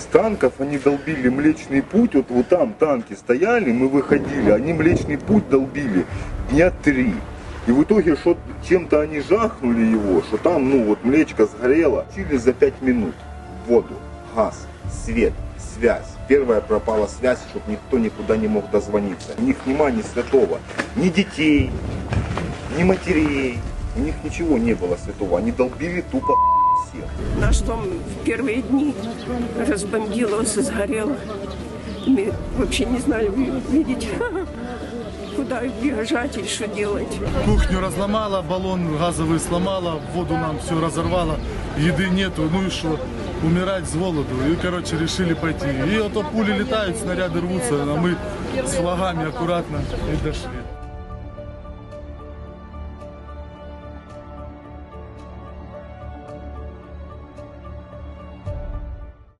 С танков они долбили Млечный Путь, вот, вот там танки стояли, мы выходили, они Млечный Путь долбили дня три. И в итоге что чем-то они жахнули его, что там, ну вот млечка сгорела. Через за пять минут воду, газ, свет, связь. Первая пропала связь, чтобы никто никуда не мог дозвониться. У них нема ни святого, ни детей, ни матерей. У них ничего не было святого. Они долбили тупо. Наш дом в первые дни разбомбилось, сгорел. Мы вообще не знали, видеть, куда бежать и что делать. Кухню разломала, баллон газовый сломала, воду нам все разорвало, еды нету, ну и что? Умирать с голоду. И, короче, решили пойти. И вот пули летают, снаряды рвутся, а мы с флагами аккуратно и дошли.